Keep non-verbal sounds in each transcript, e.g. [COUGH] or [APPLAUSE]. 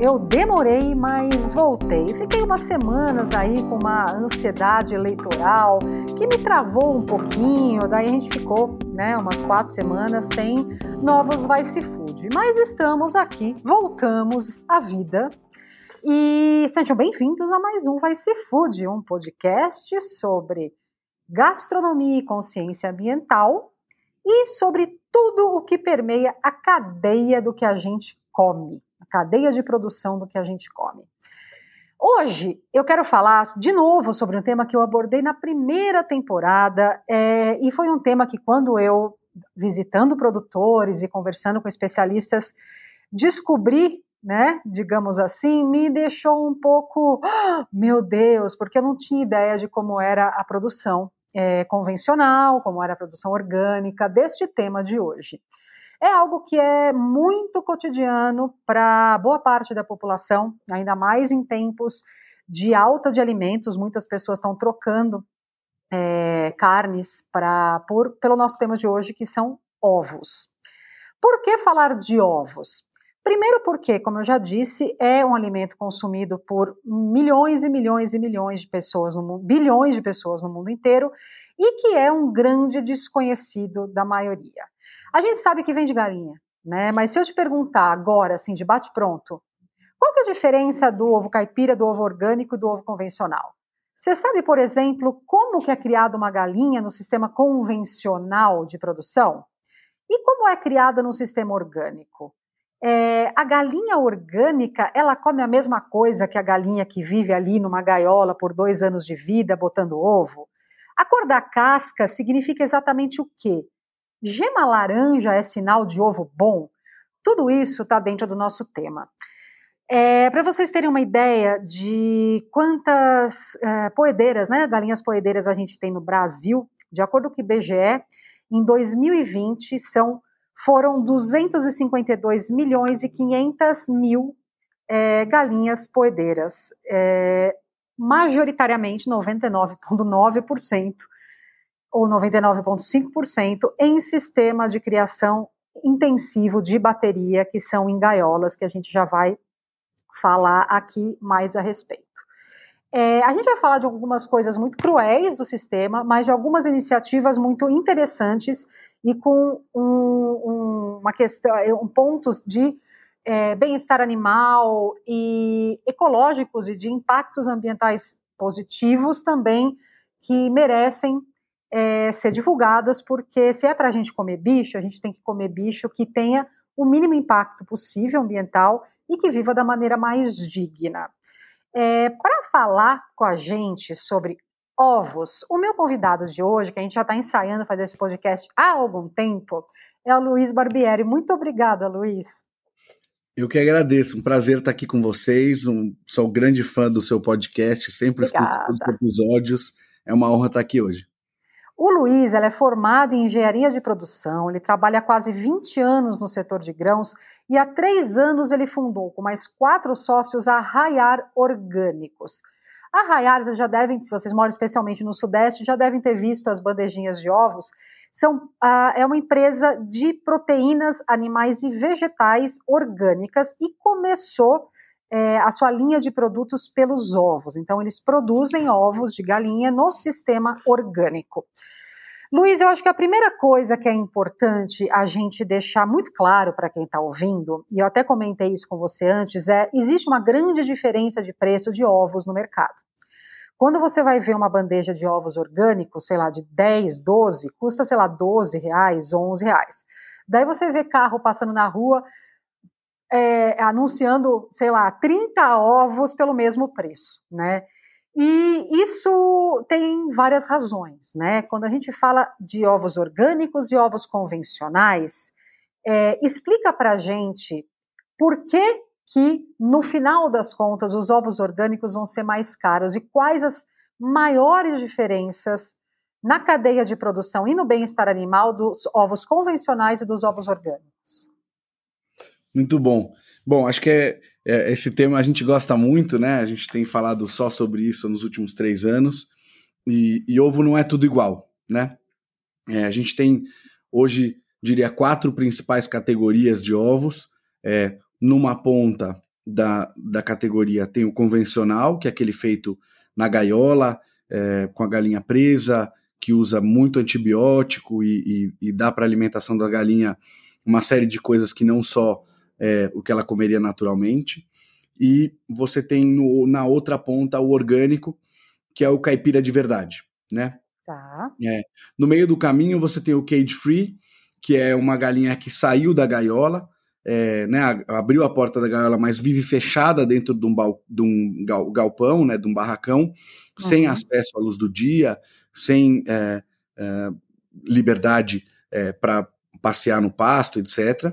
Eu demorei, mas voltei. Fiquei umas semanas aí com uma ansiedade eleitoral que me travou um pouquinho, daí a gente ficou né, umas quatro semanas sem novos Vice Food. Mas estamos aqui, voltamos à vida. E sejam bem-vindos a mais um Vice Food, um podcast sobre gastronomia e consciência ambiental e sobre tudo o que permeia a cadeia do que a gente come a cadeia de produção do que a gente come. Hoje eu quero falar de novo sobre um tema que eu abordei na primeira temporada, é, e foi um tema que, quando eu, visitando produtores e conversando com especialistas, descobri, né, digamos assim, me deixou um pouco, oh, meu Deus, porque eu não tinha ideia de como era a produção é, convencional, como era a produção orgânica deste tema de hoje é algo que é muito cotidiano para boa parte da população, ainda mais em tempos de alta de alimentos, muitas pessoas estão trocando é, carnes pra, por, pelo nosso tema de hoje, que são ovos. Por que falar de ovos? Primeiro porque, como eu já disse, é um alimento consumido por milhões e milhões e milhões de pessoas no mundo, bilhões de pessoas no mundo inteiro, e que é um grande desconhecido da maioria. A gente sabe que vem de galinha, né? Mas se eu te perguntar agora, assim, de bate-pronto, qual que é a diferença do ovo caipira, do ovo orgânico e do ovo convencional? Você sabe, por exemplo, como que é criada uma galinha no sistema convencional de produção? E como é criada no sistema orgânico? É, a galinha orgânica, ela come a mesma coisa que a galinha que vive ali numa gaiola por dois anos de vida, botando ovo? A cor da casca significa exatamente o quê? Gema laranja é sinal de ovo bom? Tudo isso está dentro do nosso tema. É, Para vocês terem uma ideia de quantas é, poedeiras, né, galinhas poedeiras a gente tem no Brasil, de acordo com o IBGE, em 2020 são, foram 252 milhões e 500 mil é, galinhas poedeiras, é, majoritariamente 99,9% ou 99,5%, em sistemas de criação intensivo de bateria, que são em gaiolas, que a gente já vai falar aqui mais a respeito. É, a gente vai falar de algumas coisas muito cruéis do sistema, mas de algumas iniciativas muito interessantes e com um, um, uma questão, um, pontos de é, bem-estar animal e ecológicos e de impactos ambientais positivos também que merecem é, ser divulgadas, porque se é para a gente comer bicho, a gente tem que comer bicho que tenha o mínimo impacto possível ambiental e que viva da maneira mais digna. É, para falar com a gente sobre ovos, o meu convidado de hoje, que a gente já está ensaiando fazer esse podcast há algum tempo, é o Luiz Barbieri. Muito obrigada, Luiz. Eu que agradeço, um prazer estar aqui com vocês. Um, sou um grande fã do seu podcast, sempre Obrigada. escuto os episódios. É uma honra estar aqui hoje. O Luiz é formado em engenharia de produção, ele trabalha há quase 20 anos no setor de grãos e há três anos ele fundou com mais quatro sócios a Raiar Orgânicos. A Raiar, vocês já devem, se vocês moram especialmente no Sudeste, já devem ter visto as bandejinhas de ovos. São, ah, é uma empresa de proteínas animais e vegetais orgânicas e começou é, a sua linha de produtos pelos ovos. Então, eles produzem ovos de galinha no sistema orgânico. Luiz, eu acho que a primeira coisa que é importante a gente deixar muito claro para quem está ouvindo, e eu até comentei isso com você antes, é existe uma grande diferença de preço de ovos no mercado. Quando você vai ver uma bandeja de ovos orgânicos, sei lá, de 10, 12, custa, sei lá, 12 reais, 11 reais. Daí você vê carro passando na rua é, anunciando, sei lá, 30 ovos pelo mesmo preço, né? E isso tem várias razões, né? Quando a gente fala de ovos orgânicos e ovos convencionais, é, explica para a gente por que que, no final das contas, os ovos orgânicos vão ser mais caros e quais as maiores diferenças na cadeia de produção e no bem-estar animal dos ovos convencionais e dos ovos orgânicos. Muito bom. Bom, acho que é, é, esse tema a gente gosta muito, né? A gente tem falado só sobre isso nos últimos três anos. E, e ovo não é tudo igual, né? É, a gente tem hoje, diria, quatro principais categorias de ovos. É, numa ponta, da, da categoria tem o convencional, que é aquele feito na gaiola, é, com a galinha presa, que usa muito antibiótico e, e, e dá para a alimentação da galinha uma série de coisas que não só é, o que ela comeria naturalmente. E você tem no, na outra ponta o orgânico, que é o caipira de verdade, né? Tá. É. No meio do caminho você tem o cage free, que é uma galinha que saiu da gaiola, é, né, abriu a porta da gaiola, mas vive fechada dentro de um, de um galpão, né, de um barracão, uhum. sem acesso à luz do dia, sem é, é, liberdade é, para passear no pasto, etc.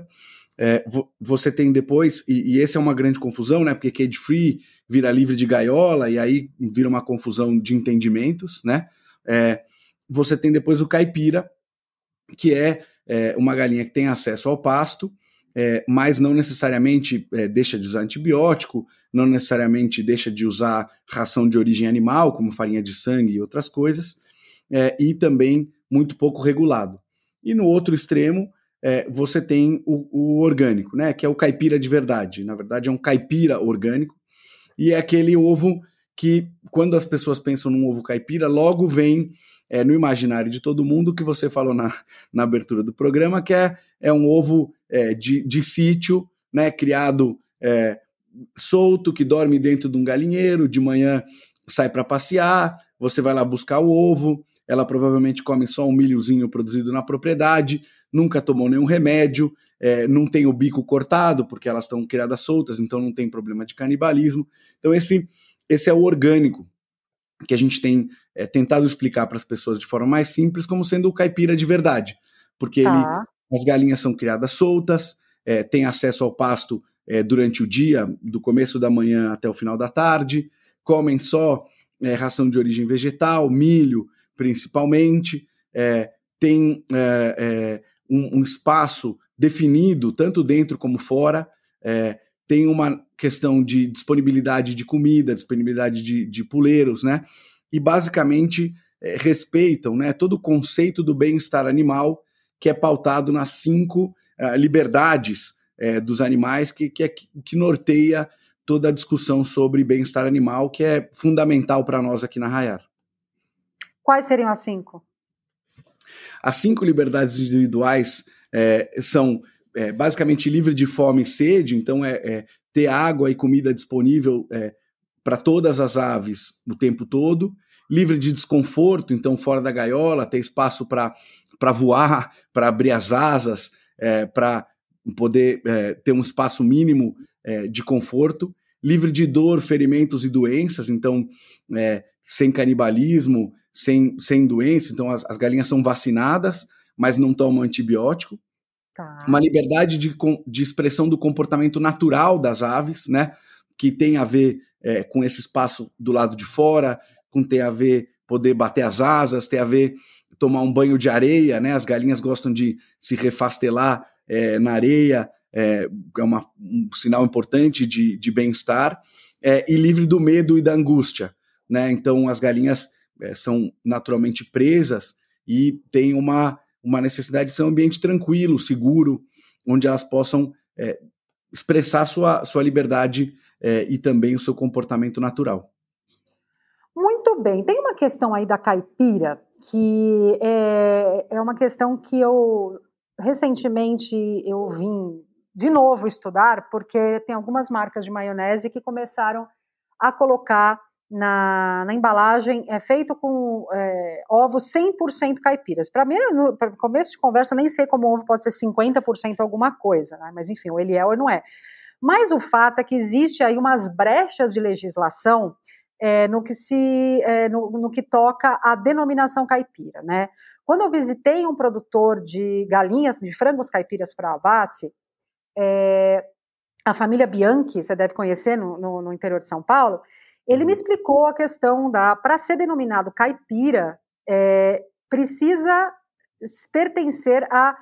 É, você tem depois, e, e essa é uma grande confusão, né, porque cage free vira livre de gaiola, e aí vira uma confusão de entendimentos, né? É, você tem depois o caipira, que é, uma galinha que tem acesso ao pasto, é, mas não necessariamente é, deixa de usar antibiótico, não necessariamente deixa de usar ração de origem animal, como farinha de sangue e outras coisas, é, e também muito pouco regulado. E no outro extremo, é, você tem o, o, orgânico, né, que é o caipira de verdade. Na verdade, é um caipira orgânico, e é aquele ovo que, quando as pessoas pensam num ovo caipira, logo vem é, no imaginário de todo mundo que você falou na, na abertura do programa, que é, é um ovo é, de, de sítio, né, criado é, solto, que dorme dentro de um galinheiro, de manhã sai para passear, você vai lá buscar o ovo, ela provavelmente come só um milhozinho produzido na propriedade, nunca tomou nenhum remédio, é, não tem o bico cortado, porque elas estão criadas soltas, então não tem problema de canibalismo. Então, esse, esse é o orgânico que a gente tem é, tentado explicar para as pessoas de forma mais simples como sendo o caipira de verdade, porque tá. ele, as galinhas são criadas soltas, é, tem acesso ao pasto é, durante o dia, do começo da manhã até o final da tarde, comem só é, ração de origem vegetal, milho principalmente, é, tem é, um, um, espaço definido tanto dentro como fora, tem uma questão de disponibilidade de comida, disponibilidade de, de puleiros, né? E basicamente é, respeitam né, todo o conceito do bem-estar animal, que é pautado nas cinco uh, liberdades é, dos animais, que, que, é, que norteia toda a discussão sobre bem-estar animal, que é fundamental para nós aqui na Rayar. Quais seriam as cinco? As cinco liberdades individuais é, são é, basicamente livre de fome e sede, então é, é ter água e comida disponível é, para todas as aves o tempo todo, livre de desconforto, então fora da gaiola, ter espaço para voar, para abrir as asas, é, para poder é, ter um espaço mínimo de conforto, livre de dor, ferimentos e doenças, então sem canibalismo, sem, sem doenças, então as, as galinhas são vacinadas, mas não tomam antibiótico. Tá. Uma liberdade de, de expressão do comportamento natural das aves, né? Que tem a ver é, com esse espaço do lado de fora, com ter a ver poder bater as asas, ter a ver tomar um banho de areia, né? As galinhas gostam de se refastelar é, na areia, é, é uma, um sinal importante de, de bem-estar, é, e livre do medo e da angústia, né? Então as galinhas é, são naturalmente presas e tem uma uma necessidade de ser um ambiente tranquilo, seguro, onde elas possam é, expressar sua, sua liberdade é, e também o seu comportamento natural. Muito bem. Tem uma questão aí da caipira que é, é uma questão que eu recentemente eu vim de novo estudar porque tem algumas marcas de maionese que começaram a colocar na, na, embalagem é feito com é, ovos 100% caipiras. Para mim, no começo de conversa, nem sei como o ovo pode ser 50% alguma coisa, né? mas enfim, ou ele é ou não é. Mas o fato é que existe aí umas brechas de legislação é, no que se é, no, no, que toca a denominação caipira, né? Quando eu visitei um produtor de galinhas, de frangos caipiras para abate, é, a família Bianchi, você deve conhecer no, no, no interior de São Paulo, ele me uhum. explicou a questão da, para ser denominado caipira, é, precisa pertencer a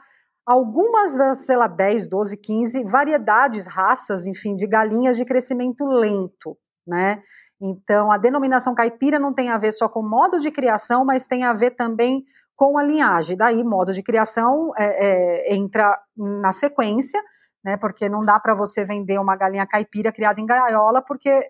algumas das, sei lá, 10, 12, 15 variedades, raças, enfim, de galinhas de crescimento lento, né? Então, a denominação caipira não tem a ver só com modo de criação, mas tem a ver também com a linhagem. Daí, modo de criação é, é, entra na sequência, né? Porque não dá para você vender uma galinha caipira criada em gaiola, porque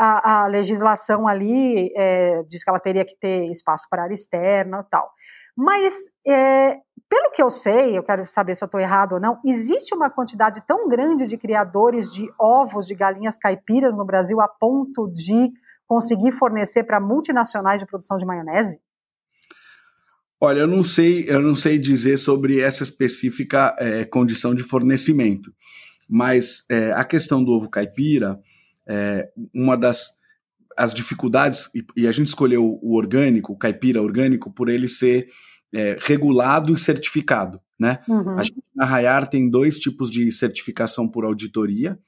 a, a legislação ali é, diz que ela teria que ter espaço para área externa e tal. Mas, é, pelo que eu sei, eu quero saber se eu estou errado ou não, existe uma quantidade tão grande de criadores de ovos de galinhas caipiras no Brasil a ponto de conseguir fornecer para multinacionais de produção de maionese? Olha, eu não sei, eu não sei dizer sobre essa específica é, condição de fornecimento, mas é, a questão do ovo caipira, é, uma das as dificuldades, e, e, a gente escolheu o orgânico, o caipira orgânico, por ele ser é, regulado e certificado. Né? Uhum. A gente na Rayar tem dois tipos de certificação por auditoria,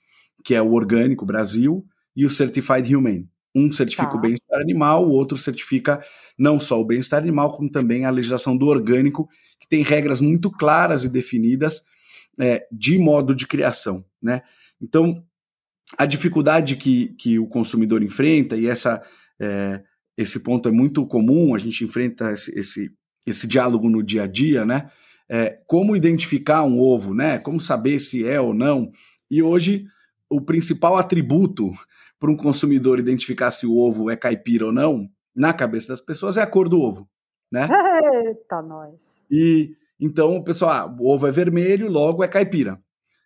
que é o Orgânico Brasil e o Certified Humane. Um certifica tá. o bem-estar animal, o outro certifica não só o bem-estar animal, como também a legislação do orgânico, que tem regras muito claras e definidas é, de modo de criação. Né? Então, a dificuldade que, que o consumidor enfrenta, e essa, é, esse ponto é muito comum, a gente enfrenta esse, esse, esse diálogo no dia a dia, né? É, como identificar um ovo, né? Como saber se é ou não. E hoje, o principal atributo para um consumidor identificar se o ovo é caipira ou não, na cabeça das pessoas, é a cor do ovo, né? [LAUGHS] Eita, nós. E então o pessoal, ah, o ovo é vermelho, logo é caipira.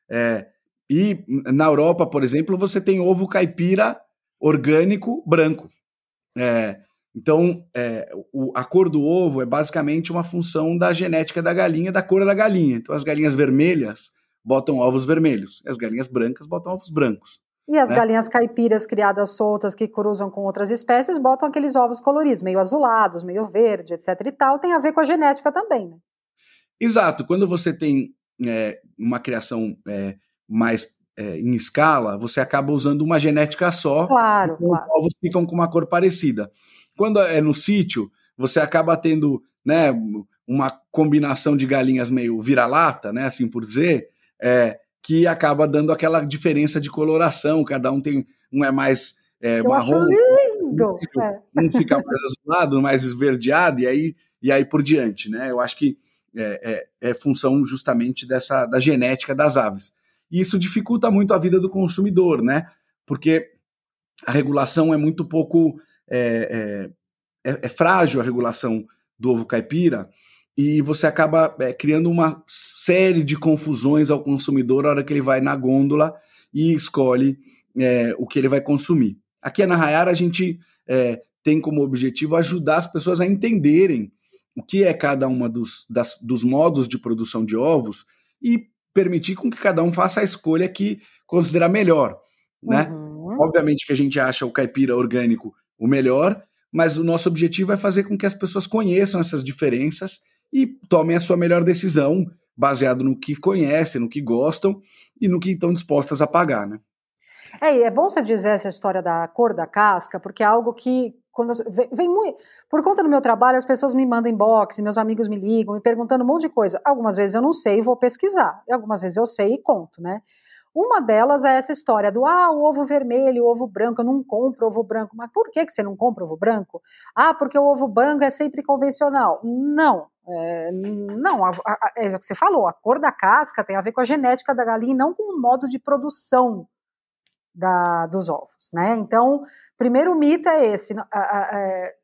É, e na Europa, por exemplo, você tem ovo caipira orgânico branco. É, então, é, o, a cor do ovo é basicamente uma função da genética da galinha, da cor da galinha. Então, as galinhas vermelhas botam ovos vermelhos, e as galinhas brancas botam ovos brancos. E as né? galinhas caipiras criadas soltas que cruzam com outras espécies botam aqueles ovos coloridos, meio azulados, meio verde, etc. e tal. Tem a ver com a genética também, né? Exato. Quando você tem é, uma criação é, mais é, em escala, você acaba usando uma genética só. Claro, então claro. Os ovos ficam com uma cor parecida. Quando é no sítio, você acaba tendo né, uma combinação de galinhas meio vira-lata, né, assim por dizer, é, que acaba dando aquela diferença de coloração. Cada um tem um é mais é, marrom, lindo. Um, um fica mais azulado, mais esverdeado e aí e aí por diante, né? Eu acho que é, é, é função justamente dessa da genética das aves. E isso dificulta muito a vida do consumidor, né? Porque a regulação é muito pouco. É, é, é, é frágil a regulação do ovo caipira e você acaba é, criando uma série de confusões ao consumidor na hora que ele vai na gôndola e escolhe é, o que ele vai consumir. Aqui na Rayara a gente é, tem como objetivo ajudar as pessoas a entenderem o que é cada uma dos, das, dos modos de produção de ovos e permitir com que cada um faça a escolha que considerar melhor, né? Uhum. Obviamente que a gente acha o caipira orgânico o melhor, mas o nosso objetivo é fazer com que as pessoas conheçam essas diferenças e tomem a sua melhor decisão baseado no que conhecem, no que gostam e no que estão dispostas a pagar, né? É, é bom você dizer essa história da cor da casca, porque é algo que quando vem, vem muito, por conta do meu trabalho, as pessoas me mandam inbox, meus amigos me ligam, me perguntando um monte de coisa. Algumas vezes eu não sei e vou pesquisar, e algumas vezes eu sei e conto, né? Uma delas é essa história do ah, o ovo vermelho, o ovo branco, eu não compro ovo branco. Mas por que, que você não compra ovo branco? Ah, porque o ovo branco é sempre convencional. Não, é, não, a, a, é o que você falou, a cor da casca tem a ver com a genética da galinha e não com o modo de produção da, dos ovos, né? Então, primeiro mito é esse: a, a, é,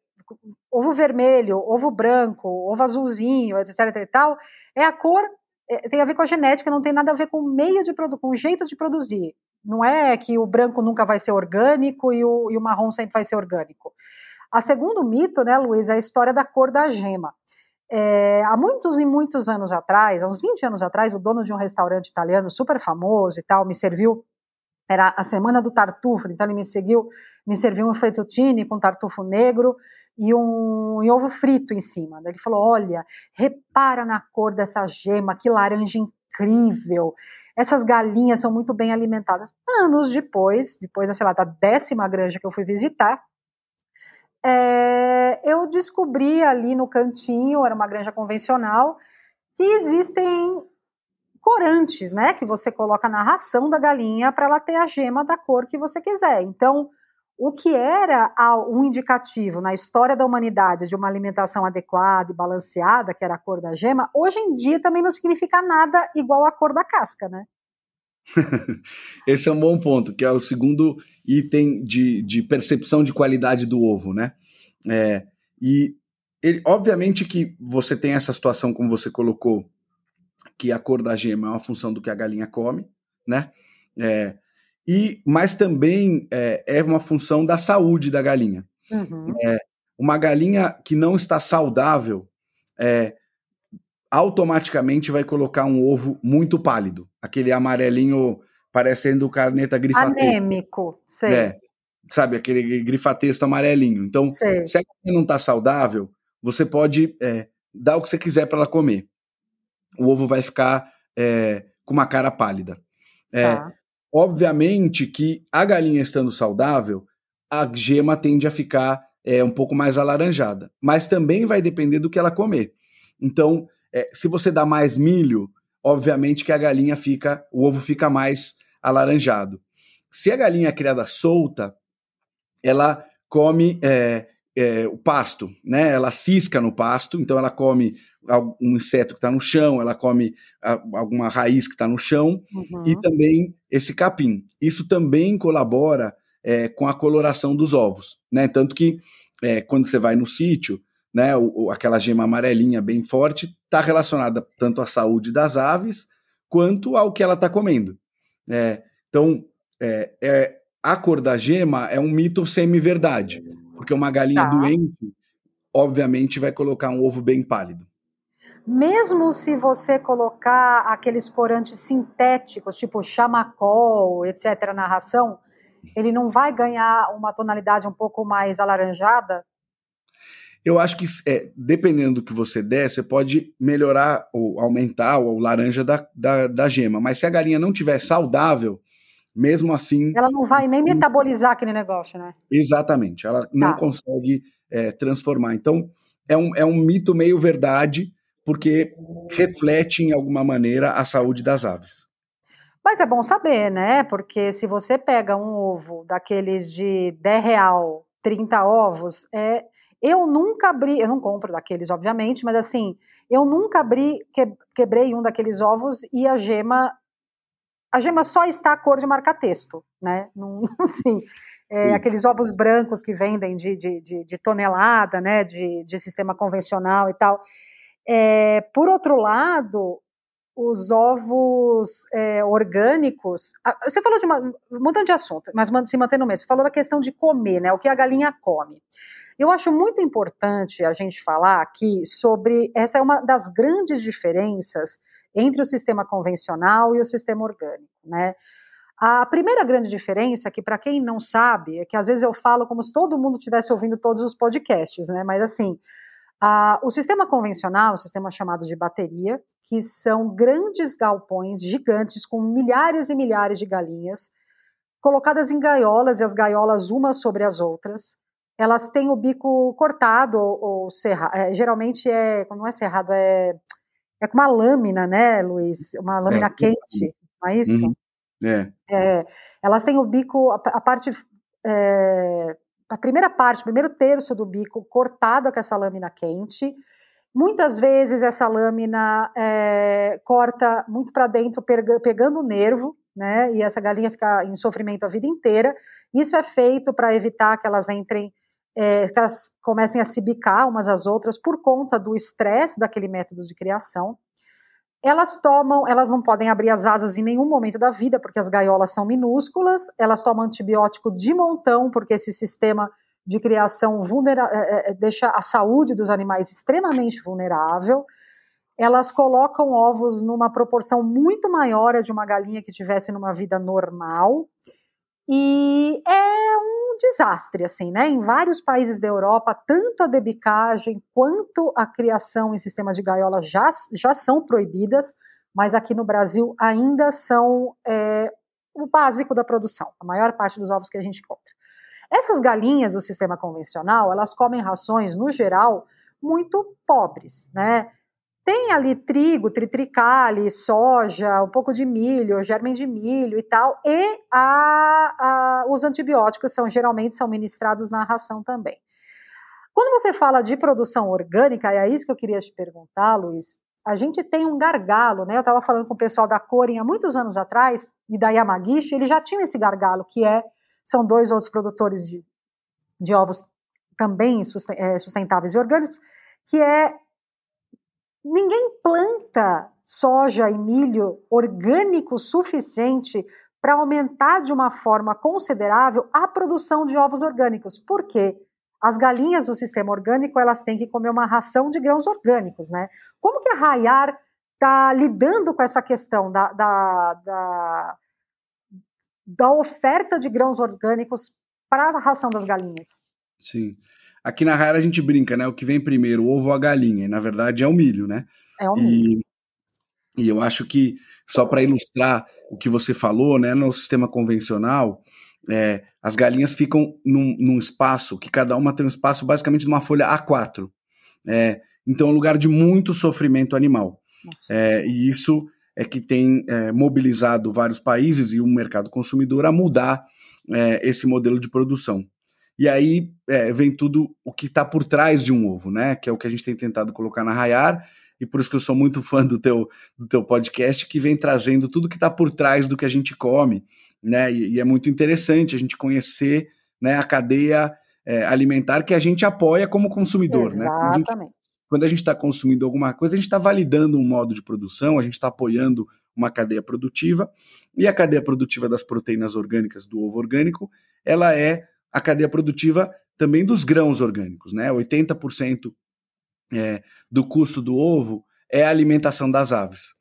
ovo vermelho, ovo branco, ovo azulzinho, etc. E tal, é a cor, é, tem a ver com a genética, não tem nada a ver com o meio de produzir, com o jeito de produzir. Não é que o branco nunca vai ser orgânico e o, e o marrom sempre vai ser orgânico. A segundo mito, né, Luiz, é a história da cor da gema. É, há muitos e muitos anos atrás, há uns 20 anos atrás, o dono de um restaurante italiano super famoso e tal me serviu era a semana do tartufo, então ele me seguiu, me serviu um fettuccine com tartufo negro e um, ovo frito em cima. Ele falou: Olha, repara na cor dessa gema, que laranja incrível. Essas galinhas são muito bem alimentadas. Anos depois, depois, sei lá, da décima granja que eu fui visitar, é, eu descobri ali no cantinho, era uma granja convencional, que existem corantes, né, que você coloca na ração da galinha para ela ter a gema da cor que você quiser. Então, o que era um indicativo na história da humanidade de uma alimentação adequada e balanceada, que era a cor da gema, hoje em dia também não significa nada igual à cor da casca, né? [LAUGHS] Esse é um bom ponto, que é o segundo item de, de percepção de qualidade do ovo, né? É, e ele, obviamente que você tem essa situação, como você colocou, que a cor da gema é uma função do que a galinha come, né? É, e, mas também é, é, uma função da saúde da galinha. Uhum. É, uma galinha que não está saudável é, automaticamente vai colocar um ovo muito pálido, aquele amarelinho parecendo caneta grifatexto. Anêmico, sei. É, sabe, aquele grifatexto amarelinho. Então, sei. se a galinha não está saudável, você pode é, dar o que você quiser para ela comer. O ovo vai ficar é, com uma cara pálida. É, tá. Obviamente que a galinha estando saudável, a gema tende a ficar é, um pouco mais alaranjada, mas também vai depender do que ela comer. Então, é, se você dá mais milho, obviamente que a galinha fica, o ovo fica mais alaranjado. Se a galinha é criada solta, ela come é, é, o pasto, né? Ela cisca no pasto, então ela come um inseto que está no chão, ela come alguma raiz que está no chão uhum. e também esse capim. Isso também colabora é, com a coloração dos ovos, né? Tanto que é, quando você vai no sítio, né, o, aquela gema amarelinha bem forte está relacionada tanto à saúde das aves quanto ao que ela está comendo. É, então, é, é, a cor da gema é um mito semi-verdade porque uma galinha tá. doente, obviamente, vai colocar um ovo bem pálido. Mesmo se você colocar aqueles corantes sintéticos, tipo chamacol, etc., na ração, ele não vai ganhar uma tonalidade um pouco mais alaranjada? Eu acho que, é, dependendo do que você der, você pode melhorar ou aumentar o laranja da, da, da gema. Mas se a galinha não tiver saudável, mesmo assim. Ela não vai nem metabolizar aquele negócio, né? Exatamente, ela não tá. consegue é, transformar. Então, é um, é um mito meio verdade, porque reflete em alguma maneira a saúde das aves. Mas é bom saber, né? Porque se você pega um ovo daqueles de 10 real, 30 ovos, é, eu nunca abri, eu não compro daqueles, obviamente, mas assim, eu nunca abri, que, quebrei um daqueles ovos e a gema a gema só está a cor de marca-texto, né? Não, [LAUGHS] assim, é, aqueles ovos brancos que vendem de, de, de, de tonelada, né? De, de, sistema convencional e tal. É, por outro lado, os ovos é, orgânicos. Você falou de uma, um montão de assunto, mas se mantém no mesmo. Você falou da questão de comer, né? O que a galinha come. Eu acho muito importante a gente falar aqui sobre. Essa é uma das grandes diferenças entre o sistema convencional e o sistema orgânico, né? A primeira grande diferença, que para quem não sabe, é que às vezes eu falo como se todo mundo estivesse ouvindo todos os podcasts, né? Mas assim, a, o sistema convencional, o sistema chamado de bateria, que são grandes galpões gigantes com milhares e milhares de galinhas colocadas em gaiolas e as gaiolas umas sobre as outras. Elas têm o bico cortado ou, ou cerrado. É, geralmente é, não é cerrado, é é com uma lâmina, né, Luiz? Uma lâmina é, quente, não é isso? Uhum. É. é. Elas têm o bico, a, a parte, é, a primeira parte, o primeiro terço do bico cortado com essa lâmina quente. Muitas vezes essa lâmina é, corta muito para dentro, pegando o nervo, né? E essa galinha fica em sofrimento a vida inteira. Isso é feito para evitar que elas entrem é, que elas comecem a se bicar umas às outras por conta do estresse daquele método de criação. Elas tomam, elas não podem abrir as asas em nenhum momento da vida, porque as gaiolas são minúsculas, elas tomam antibiótico de montão, porque esse sistema de criação vulnera é, é, deixa a saúde dos animais extremamente vulnerável. Elas colocam ovos numa proporção muito maior de uma galinha que tivesse numa vida normal. E é um desastre, assim, né? Em vários países da Europa, tanto a debicagem quanto a criação em sistema de gaiola já, já são proibidas, mas aqui no Brasil ainda são é, o básico da produção, a maior parte dos ovos que a gente encontra. Essas galinhas do sistema convencional, elas comem rações, no geral, muito pobres, né? Tem ali trigo, tritricale, soja, um pouco de milho, germen de milho e tal, e a, a, os antibióticos são geralmente são ministrados na ração também. Quando você fala de produção orgânica, é isso que eu queria te perguntar, Luiz, a gente tem um gargalo, né? Eu estava falando com o pessoal da Corin há muitos anos atrás, e da Yamagishi, eles já tinham esse gargalo, que é, são dois outros produtores de, de ovos também é, sustentáveis e orgânicos, que é ninguém planta soja e milho orgânico suficiente para aumentar de uma forma considerável a produção de ovos orgânicos. Por quê? As galinhas do sistema orgânico elas têm que comer uma ração de grãos orgânicos, né? Como que a Rayar está lidando com essa questão da, da, da, da oferta de grãos orgânicos para a ração das galinhas? Sim. Aqui na Rayar a gente brinca, né? O que vem primeiro, o ovo ou a galinha? E, na verdade é o milho, né? É o milho. E, e eu acho que, só para ilustrar o que você falou, né? No sistema convencional, é, as galinhas ficam num, num, espaço que cada uma tem um espaço basicamente de uma folha A4. É, então é um lugar de muito sofrimento animal. É, e isso é que tem é, mobilizado vários países e o mercado consumidor a mudar é, esse modelo de produção. E aí é, vem tudo o que está por trás de um ovo, né? Que é o que a gente tem tentado colocar na Rayar, e por isso que eu sou muito [LAUGHS] fã do teu, do teu podcast, que vem trazendo tudo que está por trás do que a gente come, né? E, e, é muito interessante a gente conhecer né, a cadeia é, alimentar que a gente apoia como consumidor, Exatamente. né? Quando a gente está consumindo alguma coisa, a gente está validando um modo de produção, a gente está apoiando uma cadeia produtiva, e a cadeia produtiva das proteínas orgânicas do ovo orgânico, ela é a cadeia produtiva também dos grãos orgânicos, né? 80% é, do custo do ovo é a alimentação das aves.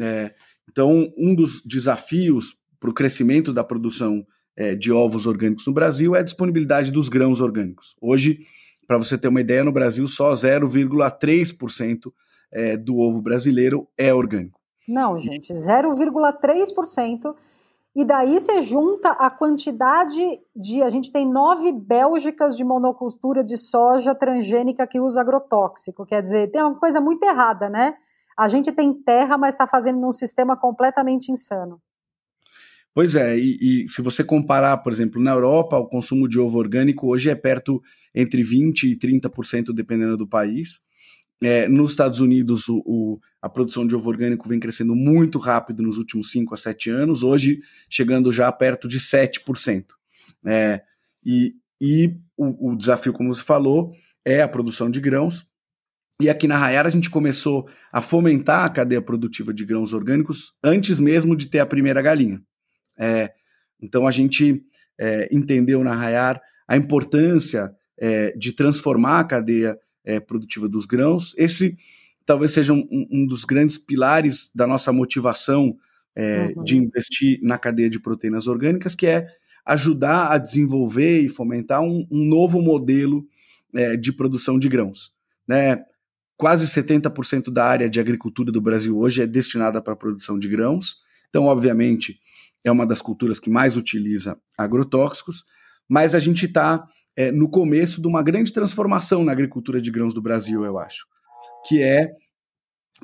É, então, um dos desafios para o crescimento da produção é, de ovos orgânicos no Brasil é a disponibilidade dos grãos orgânicos. Hoje, para você ter uma ideia, no Brasil só 0,3% é, do ovo brasileiro é orgânico. Não, gente, 0,3%. E daí você junta a quantidade de. A gente tem nove Bélgicas de monocultura de soja transgênica que usa agrotóxico. Quer dizer, tem uma coisa muito errada, né? A gente tem terra, mas está fazendo num sistema completamente insano. Pois é, e, e, se você comparar, por exemplo, na Europa, o consumo de ovo orgânico hoje é perto entre 20% e 30%, dependendo do país. É, nos Estados Unidos, o, o, a produção de ovo orgânico vem crescendo muito rápido nos últimos 5 a 7 anos, hoje chegando já perto de 7%. É, e e o, o desafio, como você falou, é a produção de grãos. E aqui na Rayara a gente começou a fomentar a cadeia produtiva de grãos orgânicos antes mesmo de ter a primeira galinha. É, então a gente é, entendeu na Rayar a importância é, de transformar a cadeia é, produtiva dos grãos. Esse talvez seja um, um, dos grandes pilares da nossa motivação é, uhum. de investir na cadeia de proteínas orgânicas, que é ajudar a desenvolver e fomentar um, um novo modelo é, de produção de grãos. Né? Quase 70% da área de agricultura do Brasil hoje é destinada para a produção de grãos. Então, obviamente, é uma das culturas que mais utiliza agrotóxicos, mas a gente está é, no começo de uma grande transformação na agricultura de grãos do Brasil, eu acho, que é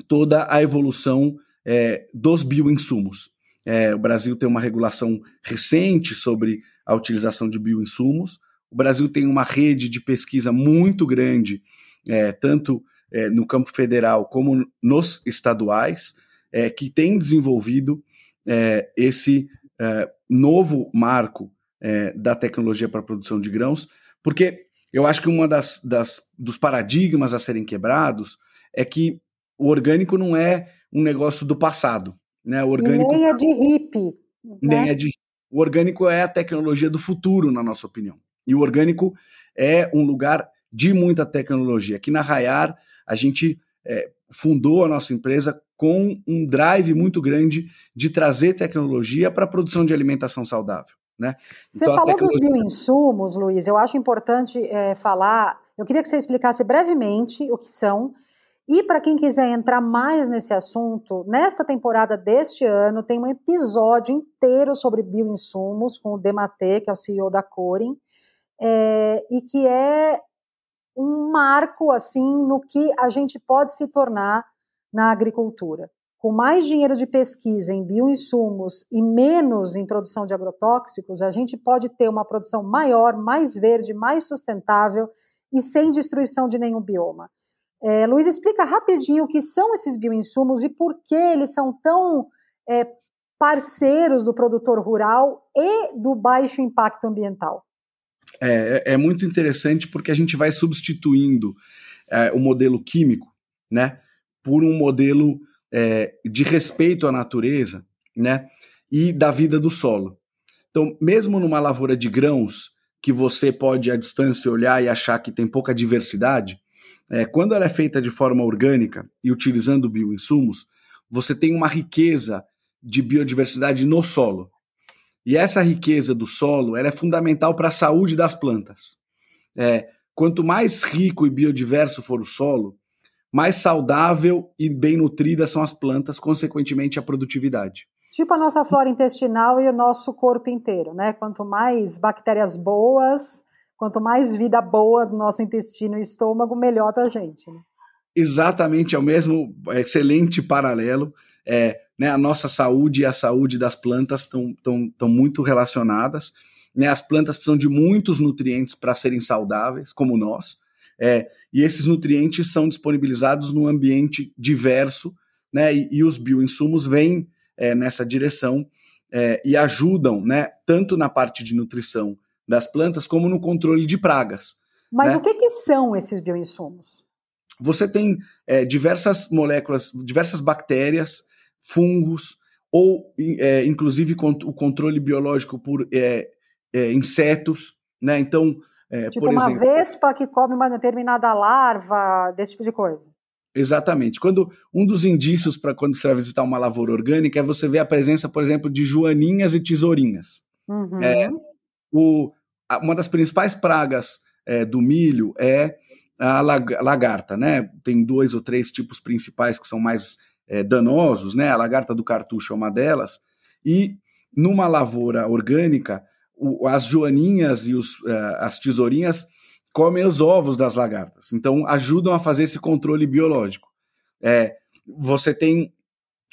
toda a evolução é, dos bioinsumos. É, o Brasil tem uma regulação recente sobre a utilização de bioinsumos. O Brasil tem uma rede de pesquisa muito grande, é, tanto é, no campo federal como nos estaduais, é, que tem desenvolvido é, esse novo marco da tecnologia para a produção de grãos, porque eu acho que uma das, das dos paradigmas a serem quebrados é que o orgânico não é um negócio do passado, né? O orgânico nem é de hippie, nem né? é de o orgânico é a tecnologia do futuro, na nossa opinião. E o orgânico é um lugar de muita tecnologia. Aqui na Rayar, a gente é, fundou a nossa empresa com um drive muito grande de trazer tecnologia para a produção de alimentação saudável. Né? Você então, falou tecnologia... dos bioinsumos, Luiz, eu acho importante é, falar, eu queria que você explicasse brevemente o que são, e para quem quiser entrar mais nesse assunto, nesta temporada deste ano tem um episódio inteiro sobre bioinsumos com o Dematê, que é o CEO da Corin, é, e que é um marco assim no que a gente pode se tornar na agricultura. Com mais dinheiro de pesquisa em bioinsumos e menos em produção de agrotóxicos, a gente pode ter uma produção maior, mais verde, mais sustentável e sem destruição de nenhum bioma. É, Luiz, explica rapidinho o que são esses bioinsumos e por que eles são tão é, parceiros do produtor rural e do baixo impacto ambiental. É, é, é muito interessante porque a gente vai substituindo é, o modelo químico, né, por um modelo é, de respeito à natureza, né, e da vida do solo. Então, mesmo numa lavoura de grãos que você pode à distância olhar e achar que tem pouca diversidade, é, quando ela é feita de forma orgânica e utilizando bioinsumos, você tem uma riqueza de biodiversidade no solo. E essa riqueza do solo é fundamental para a saúde das plantas. É, quanto mais rico e biodiverso for o solo, mais saudável e bem nutridas são as plantas, consequentemente a produtividade. Tipo a nossa flora intestinal e o nosso corpo inteiro, né? Quanto mais bactérias boas, quanto mais vida boa do nosso intestino e estômago, melhor para a gente. Né? Exatamente, é o mesmo excelente paralelo. É, né, a nossa saúde e a saúde das plantas estão muito relacionadas. Né, as plantas precisam de muitos nutrientes para serem saudáveis, como nós. É, e esses nutrientes são disponibilizados num ambiente diverso, né, e, e os bioinsumos vêm é, nessa direção é, e ajudam, né, tanto na parte de nutrição das plantas como no controle de pragas. Mas né? o que, que são esses bioinsumos? Você tem é, diversas moléculas, diversas bactérias, fungos, ou é, inclusive o controle biológico por é, é insetos, né? Então, é, tipo por uma vespa que come uma determinada larva, desse tipo de coisa. Exatamente. Quando um dos indícios para quando você vai visitar uma lavoura orgânica é você ver a presença, por exemplo, de joaninhas e tesourinhas. Uhum. É, o, uma das principais pragas é, do milho é a lagarta, né? Tem dois ou três tipos principais que são mais é, danosos, né? A lagarta do cartucho é uma delas. E numa lavoura orgânica, o, as joaninhas e os, uh, as tesourinhas comem os ovos das lagartas. Então ajudam a fazer esse controle biológico. É, você tem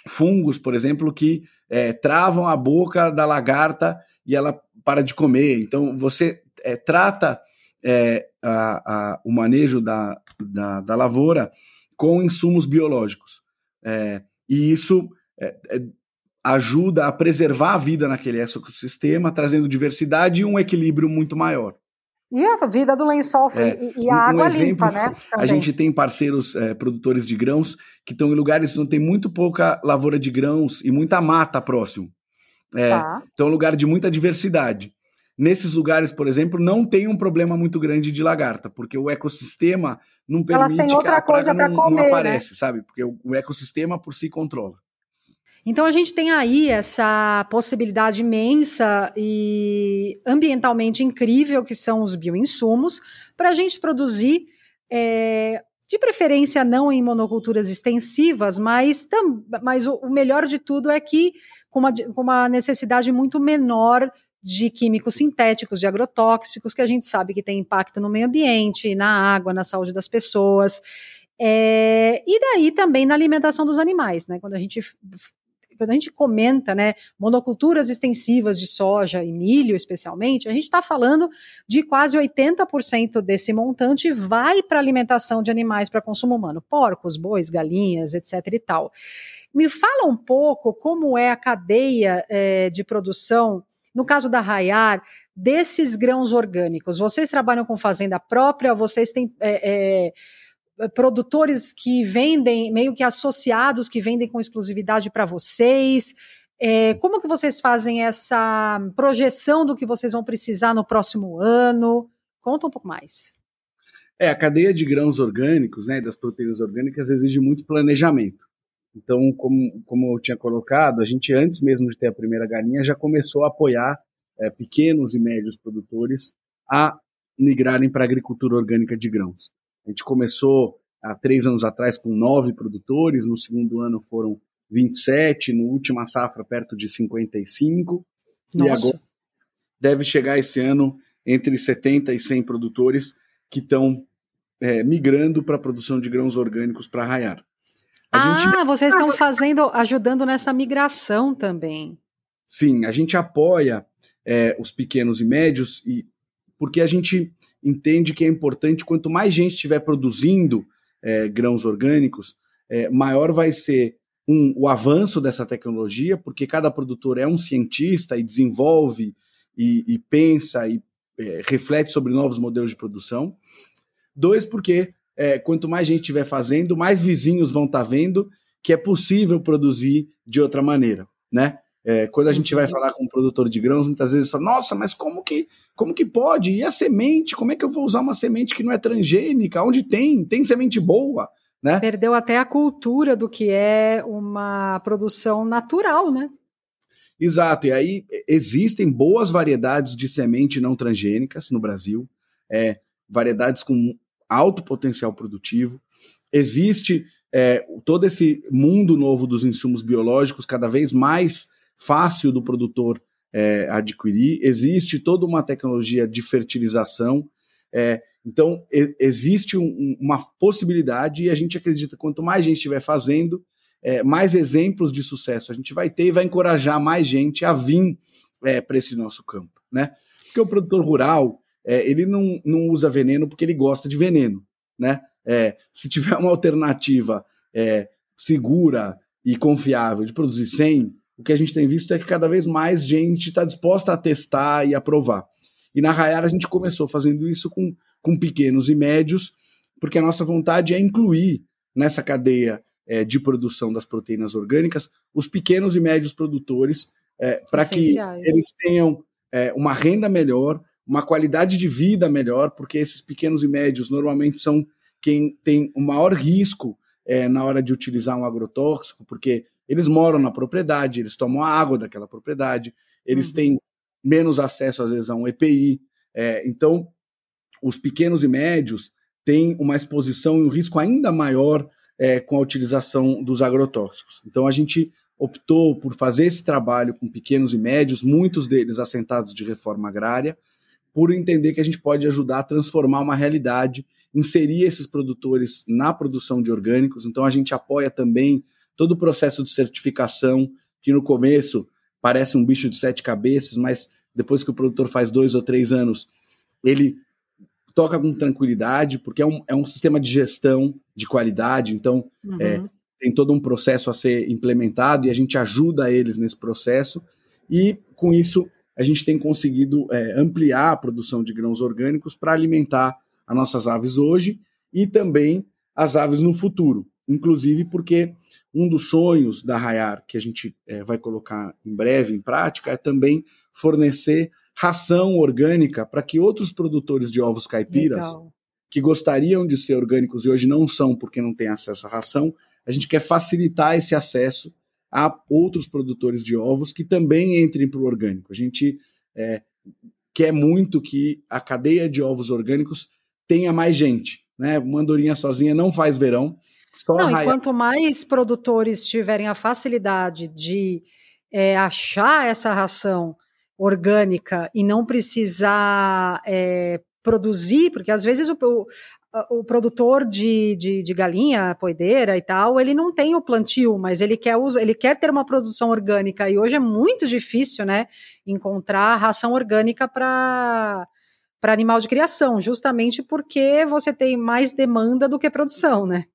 fungos, por exemplo, que é, travam a boca da lagarta e ela para de comer. Então você é, trata é, a, a, o manejo da, da, da, lavoura com insumos biológicos. É, e isso ajuda a preservar a vida naquele ecossistema, trazendo diversidade e um equilíbrio muito maior. E a vida do lençol é, e, e, a um água exemplo, limpa, né? Também. A gente tem parceiros é, produtores de grãos que estão em lugares onde tem muito pouca lavoura de grãos e muita mata próximo. É, tá. Então, é um lugar de muita diversidade. Nesses lugares, por exemplo, não tem um problema muito grande de lagarta, porque o ecossistema não permite Elas têm outra que a coisa não, comer, não aparece, né? sabe? Porque o, o ecossistema por si controla. Então a gente tem aí essa possibilidade imensa e ambientalmente incrível que são os bioinsumos para a gente produzir, é, de preferência não em monoculturas extensivas, mas, mas o, o, melhor de tudo é que com uma, com uma necessidade muito menor de químicos sintéticos, de agrotóxicos, que a gente sabe que tem impacto no meio ambiente, na água, na saúde das pessoas. É, e daí também na alimentação dos animais, né? Quando a gente quando a gente comenta, né, monoculturas extensivas de soja e milho, especialmente, a gente está falando de quase 80% desse montante vai para alimentação de animais para consumo humano, porcos, bois, galinhas, etc. e tal. Me fala um pouco como é a cadeia é, de produção no caso da Rayar, desses grãos orgânicos, vocês trabalham com fazenda própria? Vocês têm é, é, produtores que vendem, meio que associados que vendem com exclusividade para vocês? É, como que vocês fazem essa projeção do que vocês vão precisar no próximo ano? Conta um pouco mais. É, a cadeia de grãos orgânicos, né, das proteínas orgânicas, exige muito planejamento. Então, como, como eu tinha colocado, a gente antes mesmo de ter a primeira galinha já começou a apoiar é, pequenos e médios produtores a migrarem para a agricultura orgânica de grãos. A gente começou há três anos atrás com nove produtores, no segundo ano foram 27, no última safra perto de 55, Nossa. e agora deve chegar esse ano entre 70 e 100 produtores que estão é, migrando para a produção de grãos orgânicos para arraiar. Ah, gente... vocês estão fazendo, ajudando nessa migração também. Sim, a gente apoia é, os pequenos e médios e porque a gente entende que é importante quanto mais gente estiver produzindo é, grãos orgânicos, é, maior vai ser um, o avanço dessa tecnologia, porque cada produtor é um cientista e desenvolve e, e pensa e é, reflete sobre novos modelos de produção. Dois, porque é, quanto mais gente estiver fazendo, mais vizinhos vão estar tá vendo que é possível produzir de outra maneira, né? É, quando a gente vai falar com um produtor de grãos, muitas vezes fala, nossa, mas como que, como que pode? E a semente? Como é que eu vou usar uma semente que não é transgênica? Onde tem? Tem semente boa? Né? Perdeu até a cultura do que é uma produção natural, né? Exato, e aí existem boas variedades de semente não transgênicas no Brasil, é, variedades com alto potencial produtivo. Existe é, todo esse mundo novo dos insumos biológicos, cada vez mais fácil do produtor é, adquirir. Existe toda uma tecnologia de fertilização. É, então, e, existe um, uma possibilidade e a gente acredita quanto mais gente estiver fazendo, é, mais exemplos de sucesso a gente vai ter e vai encorajar mais gente a vir é, para esse nosso campo, né? Porque o produtor rural, é, ele não, não usa veneno porque ele gosta de veneno, né? É, se tiver uma alternativa é, segura e confiável de produzir sem, o que a gente tem visto é que cada vez mais gente está disposta a testar e aprovar. E na Rayar a gente começou fazendo isso com, com pequenos e médios, porque a nossa vontade é incluir nessa cadeia é, de produção das proteínas orgânicas os pequenos e médios produtores, é, para que eles tenham é, uma renda melhor, uma qualidade de vida melhor, porque esses pequenos e médios normalmente são quem tem o maior risco é, na hora de utilizar um agrotóxico, porque eles moram na propriedade, eles tomam a água daquela propriedade, eles uhum. têm menos acesso, às vezes, a um EPI. É, então, os pequenos e médios têm uma exposição e um risco ainda maior é, com a utilização dos agrotóxicos. Então, a gente optou por fazer esse trabalho com pequenos e médios, muitos deles assentados de reforma agrária, por entender que a gente pode ajudar a transformar uma realidade, inserir esses produtores na produção de orgânicos. Então, a gente apoia também todo o processo de certificação, que no começo parece um bicho de sete cabeças, mas depois que o produtor faz dois ou três anos, ele toca com tranquilidade, porque é um, é um sistema de gestão de qualidade, então uhum. é, tem todo um processo a ser implementado e a gente ajuda eles nesse processo, e com isso a gente tem conseguido é, ampliar a produção de grãos orgânicos para alimentar as nossas aves hoje e também as aves no futuro, inclusive porque um dos sonhos da Rayar, que a gente é, vai colocar em breve em prática, é também fornecer ração orgânica para que outros produtores de ovos caipiras, Legal. que gostariam de ser orgânicos e hoje não são porque não têm acesso à ração, a gente quer facilitar esse acesso a outros produtores de ovos que também entrem para o orgânico. A gente é, quer muito que a cadeia de ovos orgânicos tenha mais gente. Né? Uma andorinha sozinha não faz verão. Não, e quanto mais produtores tiverem a facilidade de é, achar essa ração orgânica e não precisar é, produzir, porque às vezes o, o, produtor de, de, de, galinha, poedeira e tal, ele não tem o plantio, mas ele quer, usa, ele quer ter uma produção orgânica. E hoje é muito difícil, né, encontrar ração orgânica para para animal de criação, justamente porque você tem mais demanda do que produção, né?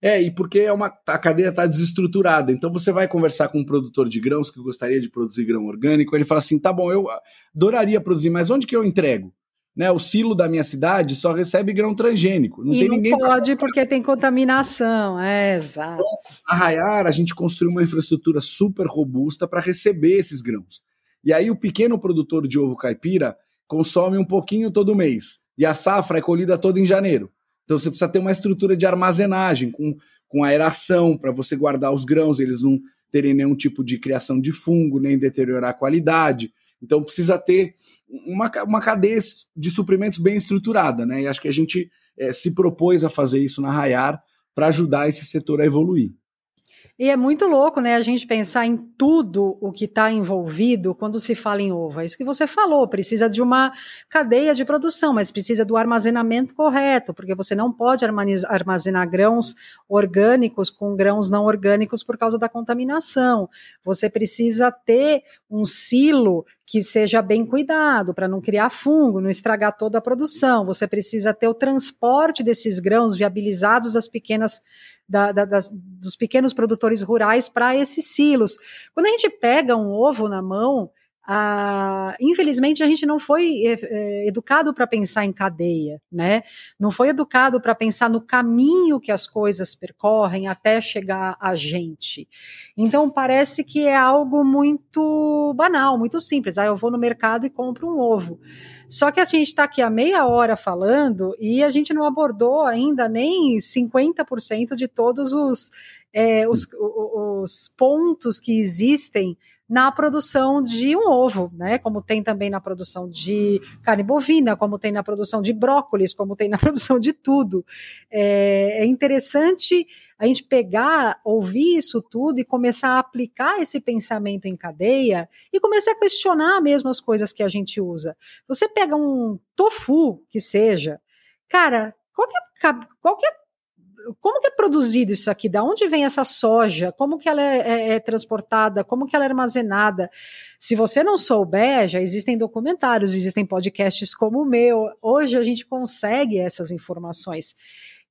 É, e porque é uma, a cadeia está desestruturada. Então você vai conversar com um produtor de grãos que gostaria de produzir grão orgânico, ele fala assim: tá bom, eu adoraria produzir, mas onde que eu entrego? Né, o silo da minha cidade só recebe grão transgênico. Não e tem não ninguém. pode porque tem contaminação, é exato. Então, a Raiar, a gente construiu uma infraestrutura super robusta para receber esses grãos. E aí o pequeno produtor de ovo caipira consome um pouquinho todo mês. E a safra é colhida toda em janeiro. Então você precisa ter uma estrutura de armazenagem com, com aeração para você guardar os grãos, eles não terem nenhum tipo de criação de fungo, nem deteriorar a qualidade. Então precisa ter uma, uma cadeia de suprimentos bem estruturada, né? E acho que a gente é, se propôs a fazer isso na Rayar para ajudar esse setor a evoluir. E é muito louco, né, a gente pensar em tudo o que está envolvido quando se fala em ovo. É isso que você falou, precisa de uma cadeia de produção, mas precisa do armazenamento correto, porque você não pode armazenar grãos orgânicos com grãos não orgânicos por causa da contaminação. Você precisa ter um silo que seja bem cuidado para não criar fungo, não estragar toda a produção. Você precisa ter o transporte desses grãos viabilizados das pequenas da, da, das, dos pequenos produtores rurais para esses silos. Quando a gente pega um ovo na mão, ah, infelizmente a gente não foi é, educado para pensar em cadeia, né? Não foi educado para pensar no caminho que as coisas percorrem até chegar a gente. Então parece que é algo muito banal, muito simples. Ah, eu vou no mercado e compro um ovo. Só que a gente está aqui há meia hora falando e a gente não abordou ainda nem 50% de todos os, é, os, os pontos que existem na produção de um ovo, né? Como tem também na produção de carne bovina, como tem na produção de brócolis, como tem na [LAUGHS] produção de tudo. É, é interessante a gente pegar, ouvir isso tudo e começar a aplicar esse pensamento em cadeia e começar a questionar mesmo as coisas que a gente usa. Você pega um tofu, que seja, cara, qual que é, qual que é como que é produzido isso aqui? Da onde vem essa soja? Como que ela é, é, é, transportada? Como que ela é armazenada? Se você não souber, já existem documentários, existem podcasts como o meu. Hoje a gente consegue essas informações.